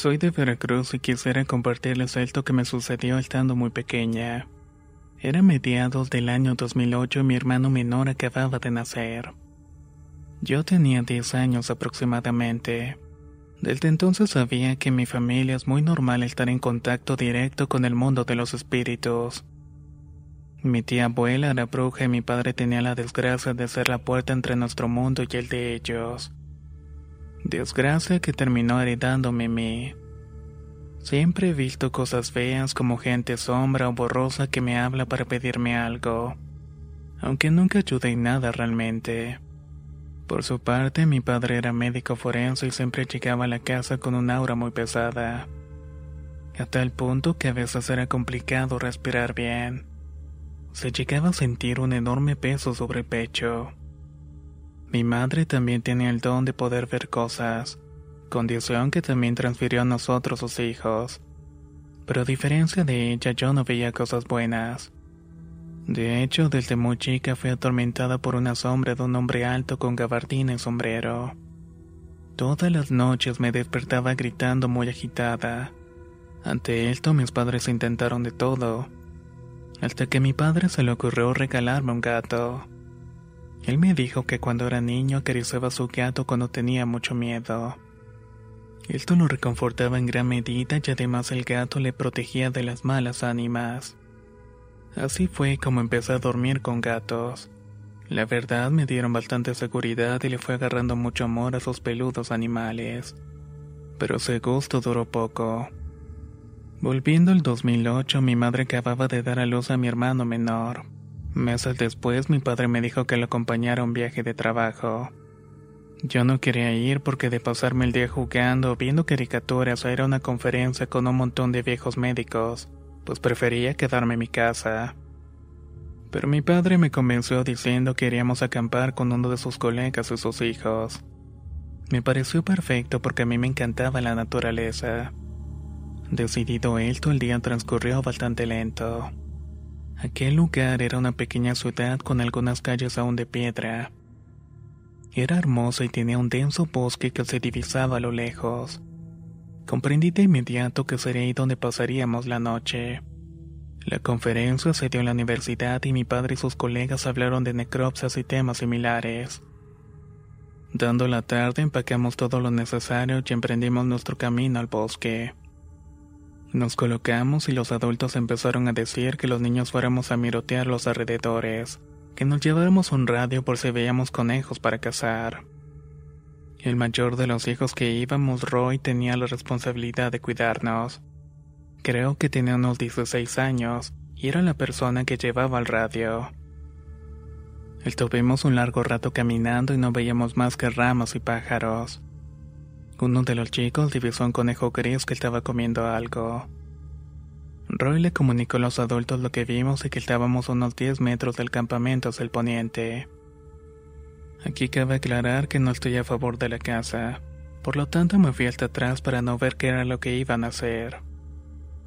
Soy de Veracruz y quisiera compartirles esto que me sucedió estando muy pequeña. Era mediados del año 2008 y mi hermano menor acababa de nacer. Yo tenía 10 años aproximadamente. Desde entonces sabía que en mi familia es muy normal estar en contacto directo con el mundo de los espíritus. Mi tía abuela era bruja y mi padre tenía la desgracia de ser la puerta entre nuestro mundo y el de ellos. Desgracia que terminó heredándome a mí. Siempre he visto cosas feas como gente sombra o borrosa que me habla para pedirme algo, aunque nunca ayudé en nada realmente. Por su parte, mi padre era médico forense y siempre llegaba a la casa con un aura muy pesada, a tal punto que a veces era complicado respirar bien. Se llegaba a sentir un enorme peso sobre el pecho. Mi madre también tenía el don de poder ver cosas, condición que también transfirió a nosotros sus hijos. Pero a diferencia de ella, yo no veía cosas buenas. De hecho, desde muy chica fui atormentada por una sombra de un hombre alto con gabardina y sombrero. Todas las noches me despertaba gritando muy agitada. Ante esto mis padres intentaron de todo, hasta que a mi padre se le ocurrió regalarme un gato. Él me dijo que cuando era niño acariciaba a su gato cuando tenía mucho miedo. Esto lo reconfortaba en gran medida y además el gato le protegía de las malas ánimas. Así fue como empecé a dormir con gatos. La verdad me dieron bastante seguridad y le fue agarrando mucho amor a sus peludos animales. Pero ese gusto duró poco. Volviendo al 2008, mi madre acababa de dar a luz a mi hermano menor. Meses después mi padre me dijo que lo acompañara a un viaje de trabajo. Yo no quería ir porque de pasarme el día jugando, viendo caricaturas o ir a una conferencia con un montón de viejos médicos, pues prefería quedarme en mi casa. Pero mi padre me convenció diciendo que iríamos a acampar con uno de sus colegas y sus hijos. Me pareció perfecto porque a mí me encantaba la naturaleza. Decidido esto, el día transcurrió bastante lento. Aquel lugar era una pequeña ciudad con algunas calles aún de piedra. Era hermosa y tenía un denso bosque que se divisaba a lo lejos. Comprendí de inmediato que sería ahí donde pasaríamos la noche. La conferencia se dio en la universidad y mi padre y sus colegas hablaron de necropsias y temas similares. Dando la tarde empacamos todo lo necesario y emprendimos nuestro camino al bosque. Nos colocamos y los adultos empezaron a decir que los niños fuéramos a mirotear los alrededores, que nos lleváramos un radio por si veíamos conejos para cazar. El mayor de los hijos que íbamos, Roy, tenía la responsabilidad de cuidarnos. Creo que tenía unos 16 años y era la persona que llevaba el radio. Estuvimos un largo rato caminando y no veíamos más que ramas y pájaros. Uno de los chicos divisó un conejo gris que estaba comiendo algo. Roy le comunicó a los adultos lo que vimos y que estábamos unos 10 metros del campamento hacia el poniente. Aquí cabe aclarar que no estoy a favor de la casa, por lo tanto me fui hasta atrás para no ver qué era lo que iban a hacer.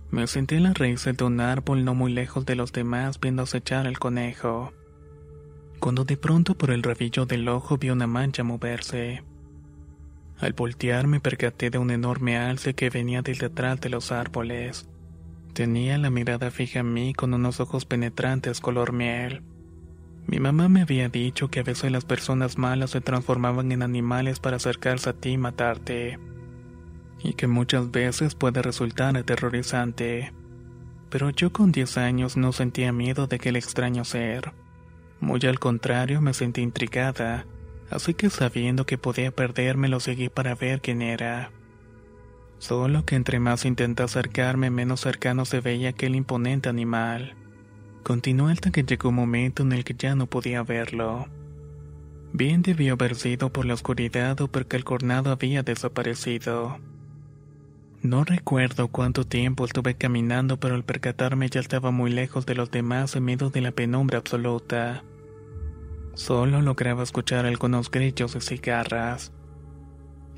Me senté en las raíces de un árbol no muy lejos de los demás viendo acechar al conejo. Cuando de pronto por el rabillo del ojo vi una mancha moverse. Al voltear me percaté de un enorme alce que venía desde atrás de los árboles. Tenía la mirada fija en mí con unos ojos penetrantes color miel. Mi mamá me había dicho que a veces las personas malas se transformaban en animales para acercarse a ti y matarte, y que muchas veces puede resultar aterrorizante. Pero yo con 10 años no sentía miedo de aquel extraño ser. Muy al contrario, me sentí intrigada, así que sabiendo que podía perderme lo seguí para ver quién era. Solo que entre más intenté acercarme, menos cercano se veía aquel imponente animal. Continuó hasta que llegó un momento en el que ya no podía verlo. Bien debió haber sido por la oscuridad o porque el cornado había desaparecido. No recuerdo cuánto tiempo estuve caminando, pero al percatarme ya estaba muy lejos de los demás en medio de la penumbra absoluta. Solo lograba escuchar algunos grillos y cigarras.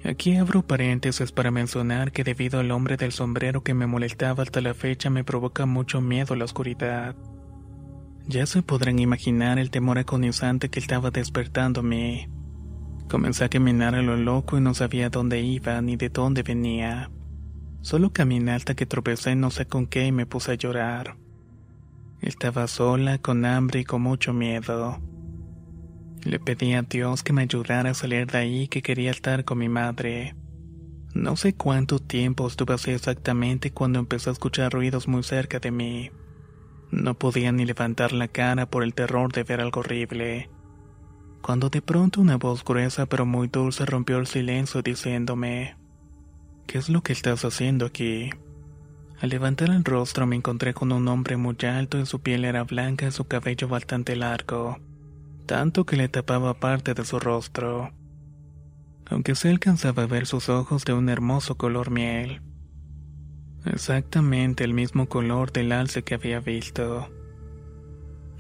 Aquí abro paréntesis para mencionar que debido al hombre del sombrero que me molestaba hasta la fecha me provoca mucho miedo la oscuridad. Ya se podrán imaginar el temor agonizante que estaba despertándome. Comencé a caminar a lo loco y no sabía dónde iba ni de dónde venía. Solo caminé hasta que tropecé no sé con qué y me puse a llorar. Estaba sola, con hambre y con mucho miedo. Le pedí a Dios que me ayudara a salir de ahí que quería estar con mi madre. No sé cuánto tiempo estuve así exactamente cuando empecé a escuchar ruidos muy cerca de mí. No podía ni levantar la cara por el terror de ver algo horrible. Cuando de pronto una voz gruesa pero muy dulce rompió el silencio diciéndome, ¿Qué es lo que estás haciendo aquí? Al levantar el rostro me encontré con un hombre muy alto y su piel era blanca y su cabello bastante largo, tanto que le tapaba parte de su rostro. Aunque se alcanzaba a ver sus ojos de un hermoso color miel. Exactamente el mismo color del alce que había visto.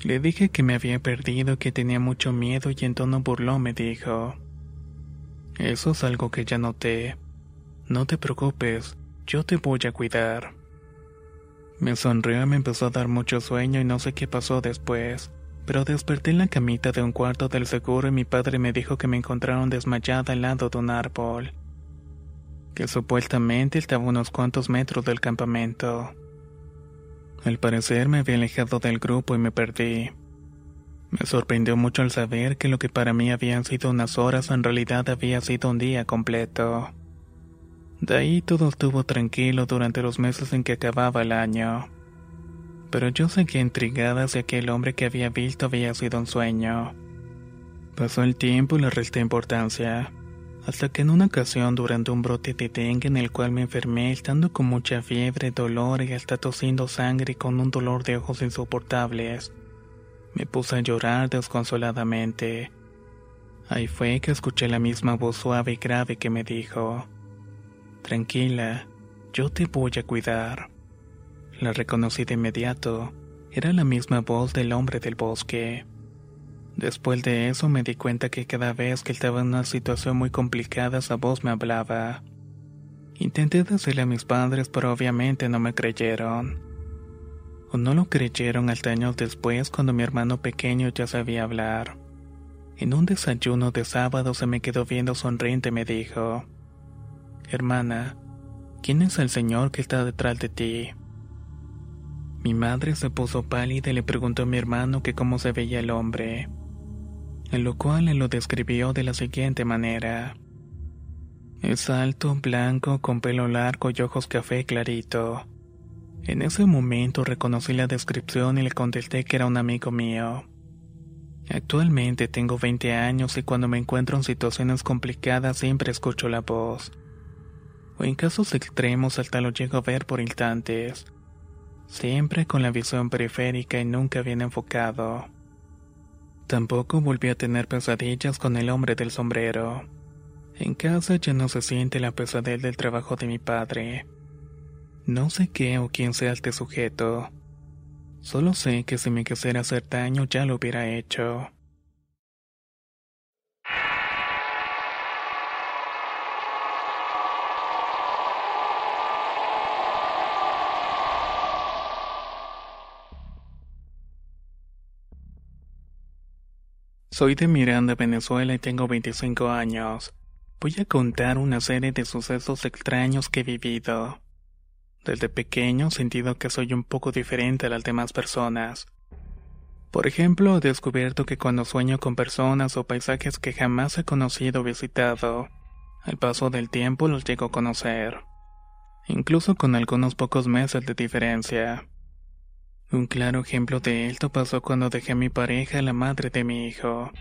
Le dije que me había perdido, que tenía mucho miedo y en tono burlón me dijo, Eso es algo que ya noté. No te preocupes, yo te voy a cuidar. Me sonrió y me empezó a dar mucho sueño y no sé qué pasó después, pero desperté en la camita de un cuarto del seguro y mi padre me dijo que me encontraron desmayada al lado de un árbol que supuestamente estaba a unos cuantos metros del campamento. Al parecer me había alejado del grupo y me perdí. Me sorprendió mucho al saber que lo que para mí habían sido unas horas en realidad había sido un día completo. De ahí todo estuvo tranquilo durante los meses en que acababa el año. Pero yo seguía intrigada si aquel hombre que había visto había sido un sueño. Pasó el tiempo y le resté importancia hasta que en una ocasión durante un brote de dengue en el cual me enfermé estando con mucha fiebre, dolor y hasta tosiendo sangre y con un dolor de ojos insoportables, me puse a llorar desconsoladamente. Ahí fue que escuché la misma voz suave y grave que me dijo, Tranquila, yo te voy a cuidar. La reconocí de inmediato, era la misma voz del hombre del bosque. Después de eso me di cuenta que cada vez que estaba en una situación muy complicada esa voz me hablaba. Intenté decirle a mis padres, pero obviamente no me creyeron. O no lo creyeron hasta años después cuando mi hermano pequeño ya sabía hablar. En un desayuno de sábado se me quedó viendo sonriente y me dijo, Hermana, ¿quién es el señor que está detrás de ti? Mi madre se puso pálida y le preguntó a mi hermano que cómo se veía el hombre en lo cual él lo describió de la siguiente manera. Es alto, blanco, con pelo largo y ojos café clarito. En ese momento reconocí la descripción y le contesté que era un amigo mío. Actualmente tengo 20 años y cuando me encuentro en situaciones complicadas siempre escucho la voz. O en casos extremos hasta lo llego a ver por instantes. Siempre con la visión periférica y nunca bien enfocado. Tampoco volví a tener pesadillas con el hombre del sombrero. En casa ya no se siente la pesadez del trabajo de mi padre. No sé qué o quién sea este sujeto. Solo sé que si me quisiera hacer daño ya lo hubiera hecho. Soy de Miranda, Venezuela y tengo 25 años. Voy a contar una serie de sucesos extraños que he vivido. Desde pequeño he sentido que soy un poco diferente a las demás personas. Por ejemplo, he descubierto que cuando sueño con personas o paisajes que jamás he conocido o visitado, al paso del tiempo los llego a conocer, incluso con algunos pocos meses de diferencia. Un claro ejemplo de esto pasó cuando dejé a mi pareja, la madre de mi hijo.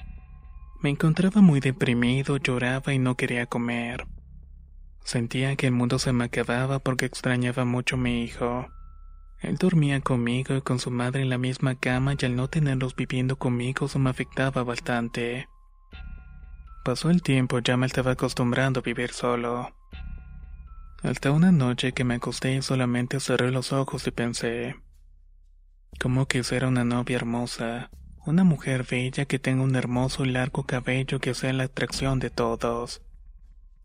Me encontraba muy deprimido, lloraba y no quería comer. Sentía que el mundo se me acababa porque extrañaba mucho a mi hijo. Él dormía conmigo y con su madre en la misma cama y al no tenerlos viviendo conmigo eso me afectaba bastante. Pasó el tiempo, ya me estaba acostumbrando a vivir solo. Hasta una noche que me acosté y solamente cerré los ojos y pensé, ¿cómo quisiera una novia hermosa? Una mujer bella que tenga un hermoso y largo cabello que sea la atracción de todos.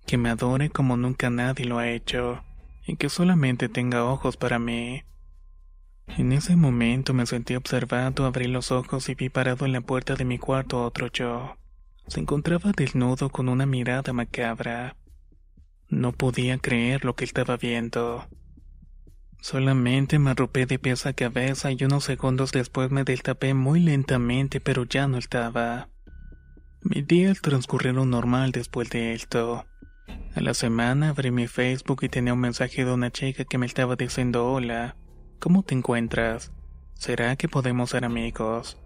Que me adore como nunca nadie lo ha hecho. Y que solamente tenga ojos para mí. En ese momento me sentí observado, abrí los ojos y vi parado en la puerta de mi cuarto otro yo. Se encontraba desnudo con una mirada macabra. No podía creer lo que estaba viendo. Solamente me arropé de pies a cabeza y unos segundos después me destapé muy lentamente, pero ya no estaba. Mi días transcurrieron normal después de esto. A la semana abrí mi Facebook y tenía un mensaje de una chica que me estaba diciendo hola, ¿cómo te encuentras? ¿Será que podemos ser amigos?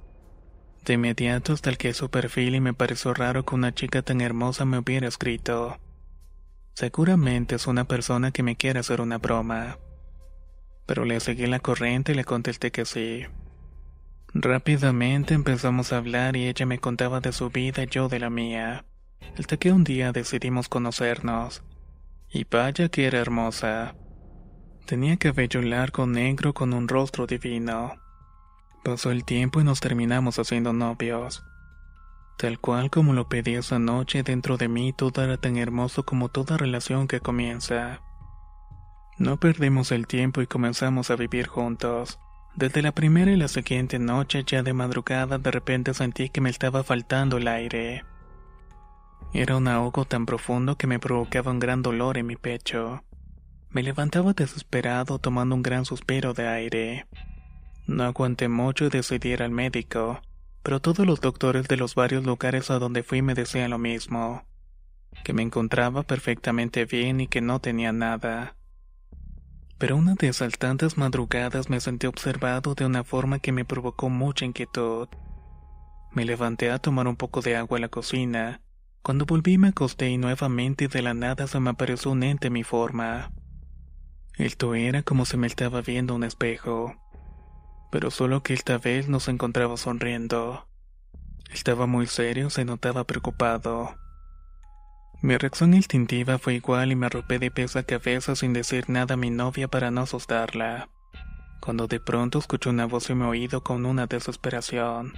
De inmediato que su perfil y me pareció raro que una chica tan hermosa me hubiera escrito. Seguramente es una persona que me quiere hacer una broma pero le seguí la corriente y le contesté que sí. Rápidamente empezamos a hablar y ella me contaba de su vida y yo de la mía, hasta que un día decidimos conocernos. Y vaya que era hermosa. Tenía cabello largo negro con un rostro divino. Pasó el tiempo y nos terminamos haciendo novios. Tal cual como lo pedí esa noche dentro de mí, todo era tan hermoso como toda relación que comienza. No perdimos el tiempo y comenzamos a vivir juntos. Desde la primera y la siguiente noche, ya de madrugada, de repente sentí que me estaba faltando el aire. Era un ahogo tan profundo que me provocaba un gran dolor en mi pecho. Me levantaba desesperado tomando un gran suspiro de aire. No aguanté mucho y decidí ir al médico, pero todos los doctores de los varios lugares a donde fui me decían lo mismo, que me encontraba perfectamente bien y que no tenía nada pero una de esas tantas madrugadas me sentí observado de una forma que me provocó mucha inquietud. Me levanté a tomar un poco de agua en la cocina. Cuando volví me acosté y nuevamente de la nada se me apareció un ente en mi forma. Esto era como si me estaba viendo un espejo, pero solo que esta vez no se encontraba sonriendo. Estaba muy serio, se notaba preocupado. Mi reacción instintiva fue igual y me arropé de pies a cabeza sin decir nada a mi novia para no asustarla. Cuando de pronto escuché una voz en mi oído con una desesperación.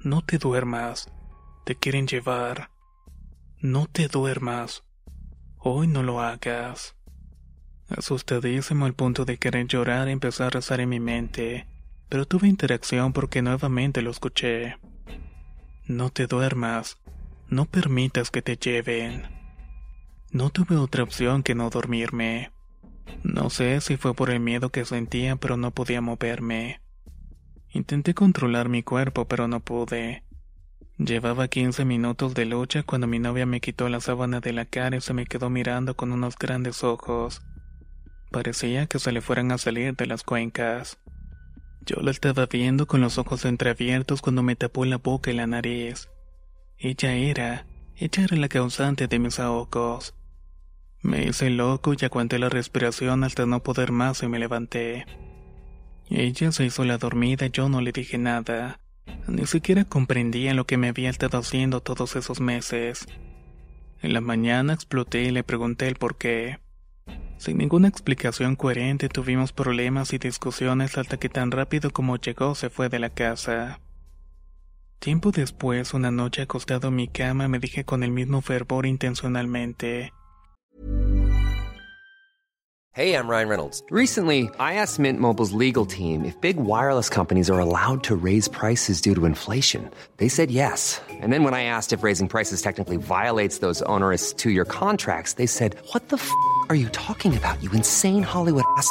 No te duermas. Te quieren llevar. No te duermas. Hoy no lo hagas. Asustadísimo al punto de querer llorar empezó a rezar en mi mente, pero tuve interacción porque nuevamente lo escuché. No te duermas. No permitas que te lleven. No tuve otra opción que no dormirme. No sé si fue por el miedo que sentía, pero no podía moverme. Intenté controlar mi cuerpo, pero no pude. Llevaba 15 minutos de lucha cuando mi novia me quitó la sábana de la cara y se me quedó mirando con unos grandes ojos. Parecía que se le fueran a salir de las cuencas. Yo la estaba viendo con los ojos entreabiertos cuando me tapó la boca y la nariz. Ella era, ella era la causante de mis ahogos. Me hice loco y aguanté la respiración hasta no poder más y me levanté. Ella se hizo la dormida y yo no le dije nada. Ni siquiera comprendía lo que me había estado haciendo todos esos meses. En la mañana exploté y le pregunté el por qué. Sin ninguna explicación coherente tuvimos problemas y discusiones hasta que tan rápido como llegó se fue de la casa. Tiempo después, una noche acostado en mi cama, me dije con el mismo fervor intencionalmente. Hey, I'm Ryan Reynolds. Recently, I asked Mint Mobile's legal team if big wireless companies are allowed to raise prices due to inflation. They said yes. And then when I asked if raising prices technically violates those onerous two year contracts, they said, What the f are you talking about, you insane Hollywood ass?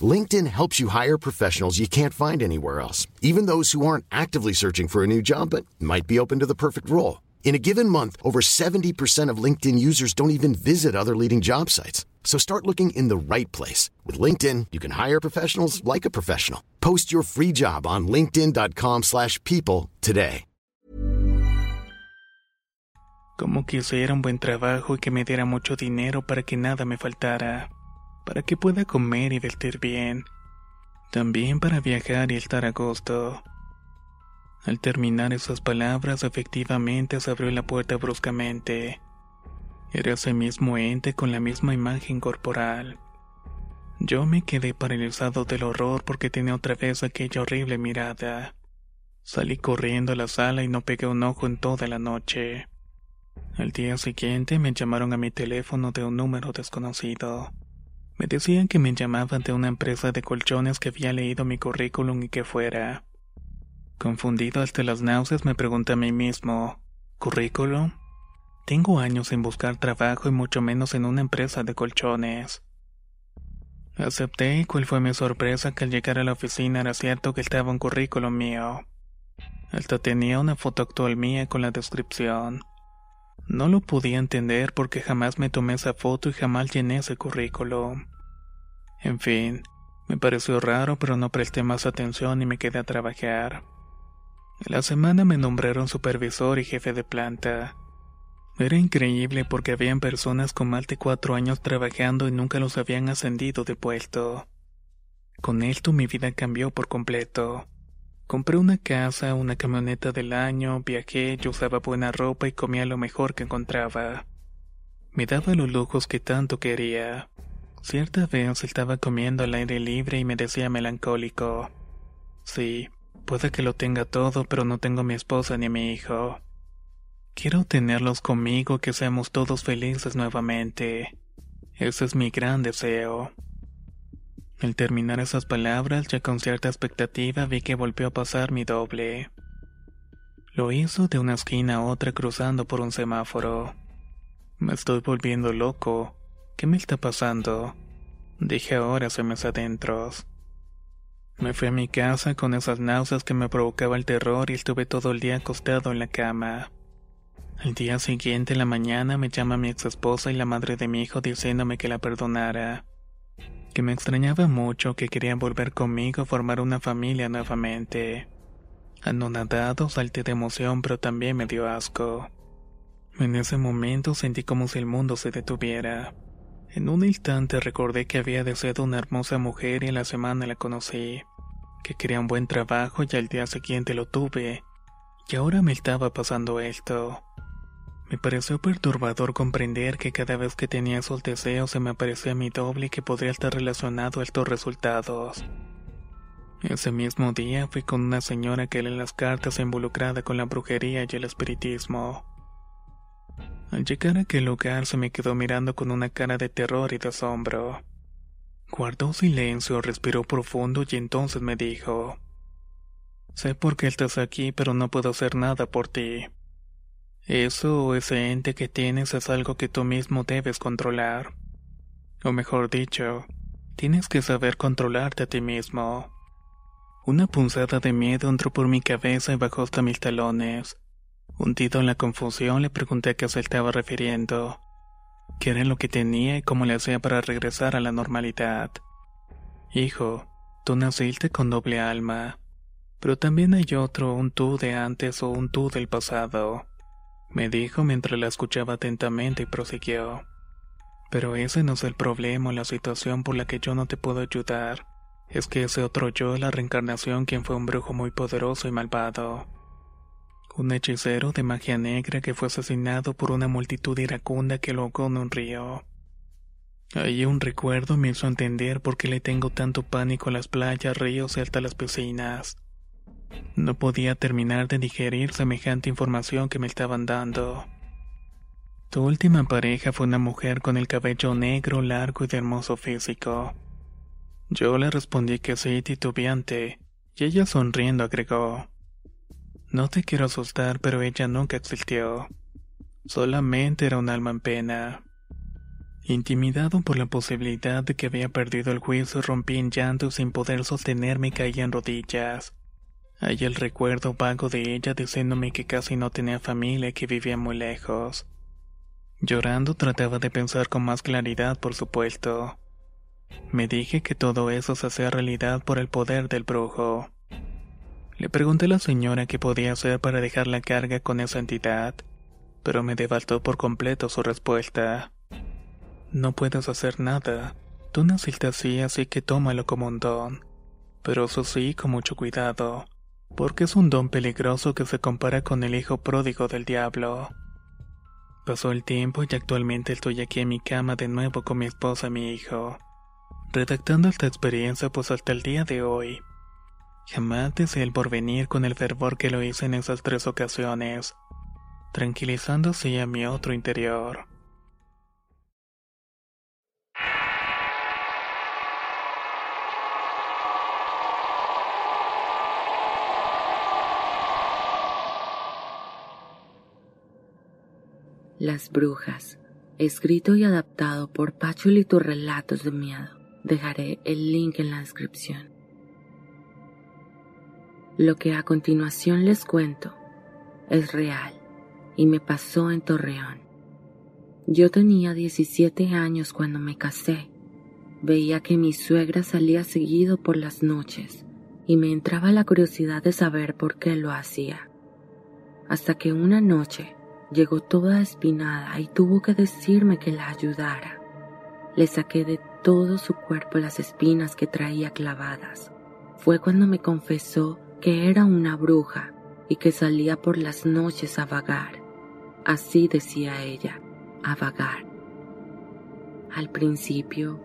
LinkedIn helps you hire professionals you can't find anywhere else, even those who aren't actively searching for a new job but might be open to the perfect role. In a given month, over 70% of LinkedIn users don't even visit other leading job sites. So start looking in the right place. With LinkedIn, you can hire professionals like a professional. Post your free job on linkedin.com slash people today. Como que hiciera un buen trabajo y que me diera mucho dinero para que nada me faltara. Para que pueda comer y vestir bien, también para viajar y estar a gusto. Al terminar esas palabras, efectivamente se abrió la puerta bruscamente. Era ese mismo ente con la misma imagen corporal. Yo me quedé paralizado del horror porque tenía otra vez aquella horrible mirada. Salí corriendo a la sala y no pegué un ojo en toda la noche. Al día siguiente me llamaron a mi teléfono de un número desconocido. Me decían que me llamaban de una empresa de colchones que había leído mi currículum y que fuera. Confundido hasta las náuseas me pregunté a mí mismo, ¿currículum? Tengo años sin buscar trabajo y mucho menos en una empresa de colchones. Acepté y cuál fue mi sorpresa que al llegar a la oficina era cierto que estaba un currículum mío. Hasta tenía una foto actual mía con la descripción. No lo podía entender porque jamás me tomé esa foto y jamás llené ese currículum. En fin, me pareció raro pero no presté más atención y me quedé a trabajar. La semana me nombraron supervisor y jefe de planta. Era increíble porque habían personas con más de cuatro años trabajando y nunca los habían ascendido de puesto. Con esto mi vida cambió por completo. Compré una casa, una camioneta del año, viajé, yo usaba buena ropa y comía lo mejor que encontraba. Me daba los lujos que tanto quería. Cierta vez estaba comiendo al aire libre y me decía melancólico. Sí, puede que lo tenga todo, pero no tengo a mi esposa ni a mi hijo. Quiero tenerlos conmigo, que seamos todos felices nuevamente. Ese es mi gran deseo. Al terminar esas palabras, ya con cierta expectativa vi que volvió a pasar mi doble. Lo hizo de una esquina a otra cruzando por un semáforo. Me estoy volviendo loco. ¿Qué me está pasando? Dije ahora hacia mis adentros. Me fui a mi casa con esas náuseas que me provocaba el terror y estuve todo el día acostado en la cama. Al día siguiente, en la mañana, me llama mi ex esposa y la madre de mi hijo diciéndome que la perdonara. Que me extrañaba mucho, que querían volver conmigo a formar una familia nuevamente. Anonadado, salté de emoción, pero también me dio asco. En ese momento sentí como si el mundo se detuviera. En un instante recordé que había deseado una hermosa mujer y en la semana la conocí, que quería un buen trabajo y al día siguiente lo tuve, y ahora me estaba pasando esto. Me pareció perturbador comprender que cada vez que tenía esos deseos se me aparecía mi doble y que podría estar relacionado a estos resultados. Ese mismo día fui con una señora que lee las cartas involucrada con la brujería y el espiritismo. Al llegar a aquel lugar se me quedó mirando con una cara de terror y de asombro. Guardó silencio, respiró profundo y entonces me dijo, Sé por qué estás aquí, pero no puedo hacer nada por ti. Eso o ese ente que tienes es algo que tú mismo debes controlar. O mejor dicho, tienes que saber controlarte a ti mismo. Una punzada de miedo entró por mi cabeza y bajó hasta mis talones. Hundido en la confusión, le pregunté a qué se estaba refiriendo, qué era lo que tenía y cómo le hacía para regresar a la normalidad. Hijo, tú naciste con doble alma, pero también hay otro, un tú de antes o un tú del pasado, me dijo mientras la escuchaba atentamente y prosiguió. Pero ese no es el problema o la situación por la que yo no te puedo ayudar. Es que ese otro yo la reencarnación quien fue un brujo muy poderoso y malvado un hechicero de magia negra que fue asesinado por una multitud iracunda que lo ahogó en un río. Ahí un recuerdo me hizo entender por qué le tengo tanto pánico a las playas, ríos y hasta las piscinas. No podía terminar de digerir semejante información que me estaban dando. Tu última pareja fue una mujer con el cabello negro, largo y de hermoso físico. Yo le respondí que sí, titubeante, y ella sonriendo agregó. No te quiero asustar, pero ella nunca existió. Solamente era un alma en pena. Intimidado por la posibilidad de que había perdido el juicio, rompí en llanto sin poder sostenerme y caí en rodillas. Hay el recuerdo vago de ella diciéndome que casi no tenía familia y que vivía muy lejos. Llorando trataba de pensar con más claridad, por supuesto. Me dije que todo eso se hacía realidad por el poder del brujo. Le pregunté a la señora qué podía hacer para dejar la carga con esa entidad, pero me devastó por completo su respuesta. No puedes hacer nada. Tú naciste así, así que tómalo como un don. Pero eso sí, con mucho cuidado, porque es un don peligroso que se compara con el hijo pródigo del diablo. Pasó el tiempo y actualmente estoy aquí en mi cama de nuevo con mi esposa y mi hijo, redactando esta experiencia pues hasta el día de hoy. Jamás deseé el porvenir con el fervor que lo hice en esas tres ocasiones, tranquilizando así a mi otro interior. Las Brujas, escrito y adaptado por Pachuli tus relatos de miedo. Dejaré el link en la descripción. Lo que a continuación les cuento es real y me pasó en Torreón. Yo tenía 17 años cuando me casé. Veía que mi suegra salía seguido por las noches y me entraba la curiosidad de saber por qué lo hacía. Hasta que una noche Llegó toda espinada y tuvo que decirme que la ayudara. Le saqué de todo su cuerpo las espinas que traía clavadas. Fue cuando me confesó que era una bruja y que salía por las noches a vagar. Así decía ella, a vagar. Al principio,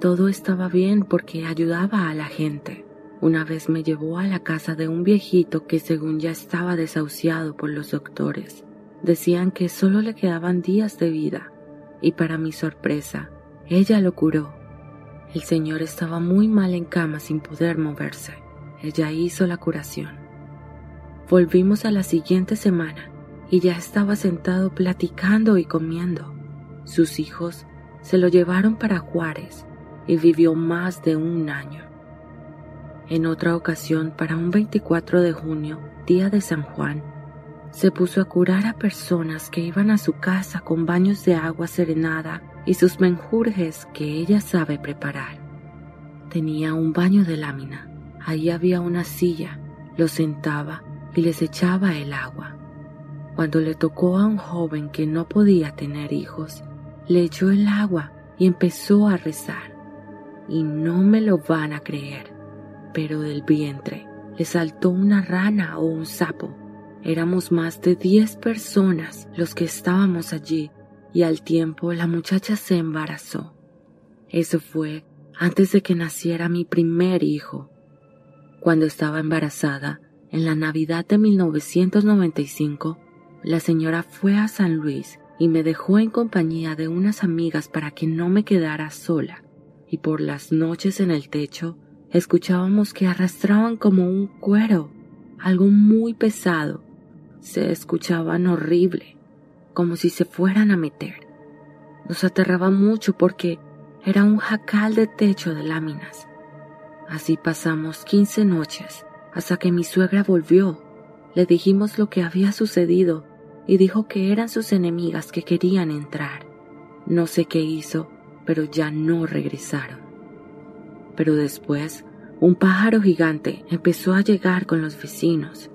todo estaba bien porque ayudaba a la gente. Una vez me llevó a la casa de un viejito que según ya estaba desahuciado por los doctores Decían que solo le quedaban días de vida y para mi sorpresa, ella lo curó. El señor estaba muy mal en cama sin poder moverse. Ella hizo la curación. Volvimos a la siguiente semana y ya estaba sentado platicando y comiendo. Sus hijos se lo llevaron para Juárez y vivió más de un año. En otra ocasión, para un 24 de junio, día de San Juan, se puso a curar a personas que iban a su casa con baños de agua serenada y sus menjurjes que ella sabe preparar. Tenía un baño de lámina. Ahí había una silla, lo sentaba y les echaba el agua. Cuando le tocó a un joven que no podía tener hijos, le echó el agua y empezó a rezar. Y no me lo van a creer, pero del vientre le saltó una rana o un sapo Éramos más de diez personas los que estábamos allí y al tiempo la muchacha se embarazó. Eso fue antes de que naciera mi primer hijo. Cuando estaba embarazada, en la Navidad de 1995, la señora fue a San Luis y me dejó en compañía de unas amigas para que no me quedara sola, y por las noches en el techo escuchábamos que arrastraban como un cuero, algo muy pesado, se escuchaban horrible, como si se fueran a meter. Nos aterraba mucho porque era un jacal de techo de láminas. Así pasamos quince noches hasta que mi suegra volvió. Le dijimos lo que había sucedido y dijo que eran sus enemigas que querían entrar. No sé qué hizo, pero ya no regresaron. Pero después, un pájaro gigante empezó a llegar con los vecinos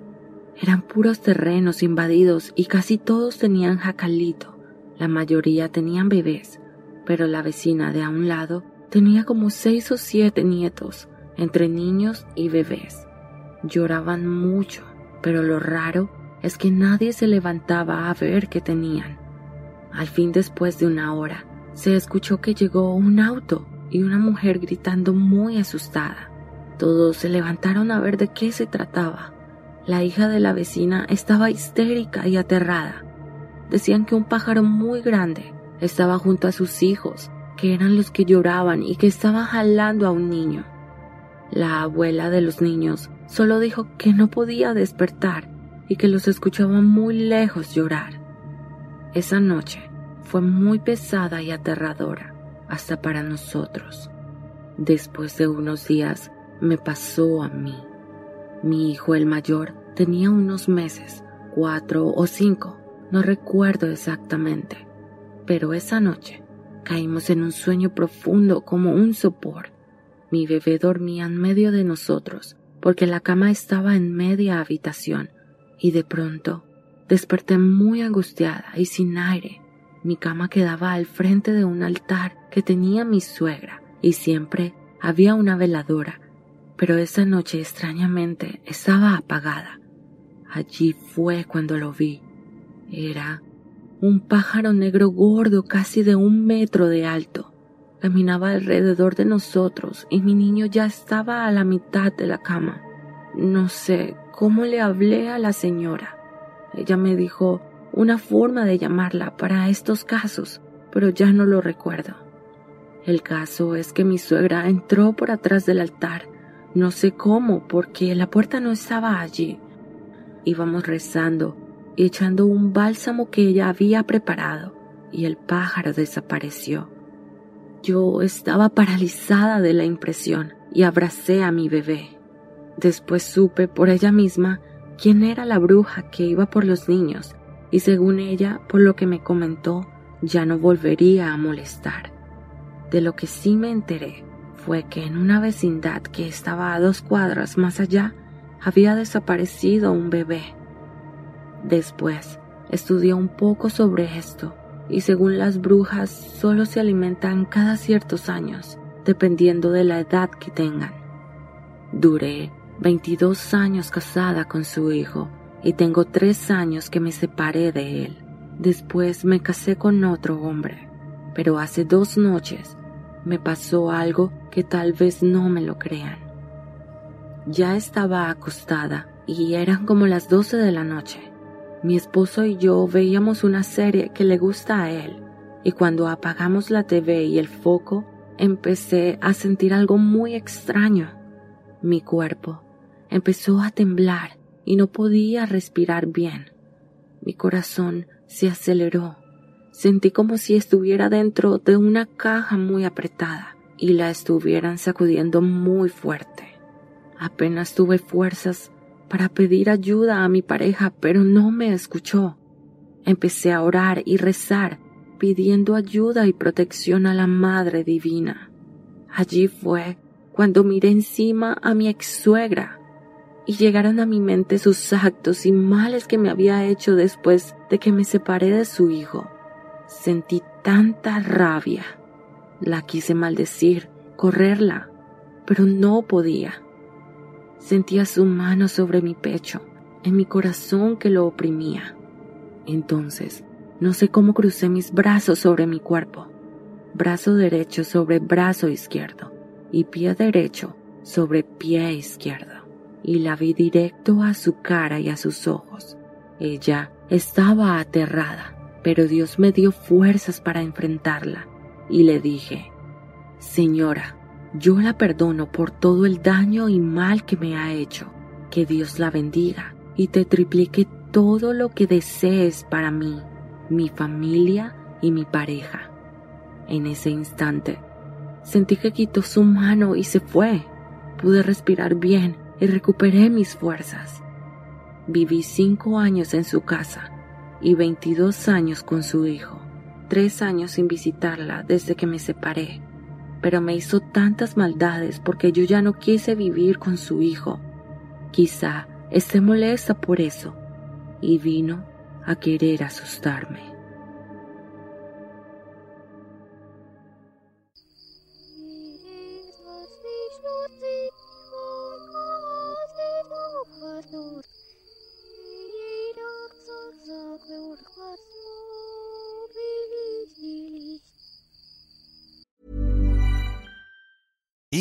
eran puros terrenos invadidos y casi todos tenían jacalito. La mayoría tenían bebés, pero la vecina de a un lado tenía como seis o siete nietos, entre niños y bebés. Lloraban mucho, pero lo raro es que nadie se levantaba a ver qué tenían. Al fin, después de una hora, se escuchó que llegó un auto y una mujer gritando muy asustada. Todos se levantaron a ver de qué se trataba La hija de la vecina estaba histérica y aterrada. Decían que un pájaro muy grande estaba junto a sus hijos, que eran los que lloraban y que estaban jalando a un niño. La abuela de los niños solo dijo que no podía despertar y que los escuchaba muy lejos llorar. Esa noche fue muy pesada y aterradora, hasta para nosotros. Después de unos días me pasó a mí. Mi hijo el mayor tenía unos meses, cuatro o cinco, no recuerdo exactamente, pero esa noche caímos en un sueño profundo como un sopor. Mi bebé dormía en medio de nosotros, porque la cama estaba en media habitación, y de pronto desperté muy angustiada y sin aire. Mi cama quedaba al frente de un altar que tenía mi suegra, y siempre había una veladora, pero esa noche extrañamente estaba apagada. Allí fue cuando lo vi. Era un pájaro negro gordo casi de un metro de alto. Caminaba alrededor de nosotros y mi niño ya estaba a la mitad de la cama. No sé cómo le hablé a la señora. Ella me dijo una forma de llamarla para estos casos, pero ya no lo recuerdo. El caso es que mi suegra entró por atrás del altar, no sé cómo, porque la puerta no estaba allí. Íbamos rezando echando un bálsamo que ella había preparado, y el pájaro desapareció. Yo estaba paralizada de la impresión y abracé a mi bebé. Después supe por ella misma quién era la bruja que iba por los niños, y según ella, por lo que me comentó, ya no volvería a molestar. De lo que sí me enteré fue que en una vecindad que estaba a dos cuadras más allá, había desaparecido un bebé. Después estudié un poco sobre esto y según las brujas solo se alimentan cada ciertos años, dependiendo de la edad que tengan. Duré 22 años casada con su hijo y tengo tres años que me separé de él. Después me casé con otro hombre, pero hace dos noches me pasó algo que tal vez no me lo crean. Ya estaba acostada y eran como las 12 de la noche. Mi esposo y yo veíamos una serie que le gusta a él y cuando apagamos la TV y el foco empecé a sentir algo muy extraño. Mi cuerpo empezó a temblar y no podía respirar bien. Mi corazón se aceleró. Sentí como si estuviera dentro de una caja muy apretada y la estuvieran sacudiendo muy fuerte. Apenas tuve fuerzas para pedir ayuda a mi pareja, pero no me escuchó. Empecé a orar y rezar, pidiendo ayuda y protección a la Madre Divina. Allí fue cuando miré encima a mi ex suegra y llegaron a mi mente sus actos y males que me había hecho después de que me separé de su hijo. Sentí tanta rabia. La quise maldecir, correrla, pero no podía. Sentía su mano sobre mi pecho, en mi corazón que lo oprimía. Entonces, no sé cómo crucé mis brazos sobre mi cuerpo, brazo derecho sobre brazo izquierdo y pie derecho sobre pie izquierdo, y la vi directo a su cara y a sus ojos. Ella estaba aterrada, pero Dios me dio fuerzas para enfrentarla, y le dije, Señora, yo la perdono por todo el daño y mal que me ha hecho. Que Dios la bendiga y te triplique todo lo que desees para mí, mi familia y mi pareja. En ese instante, sentí que quitó su mano y se fue. Pude respirar bien y recuperé mis fuerzas. Viví cinco años en su casa y 22 años con su hijo, tres años sin visitarla desde que me separé pero me hizo tantas maldades porque yo ya no quise vivir con su hijo. Quizá esté molesta por eso y vino a querer asustarme.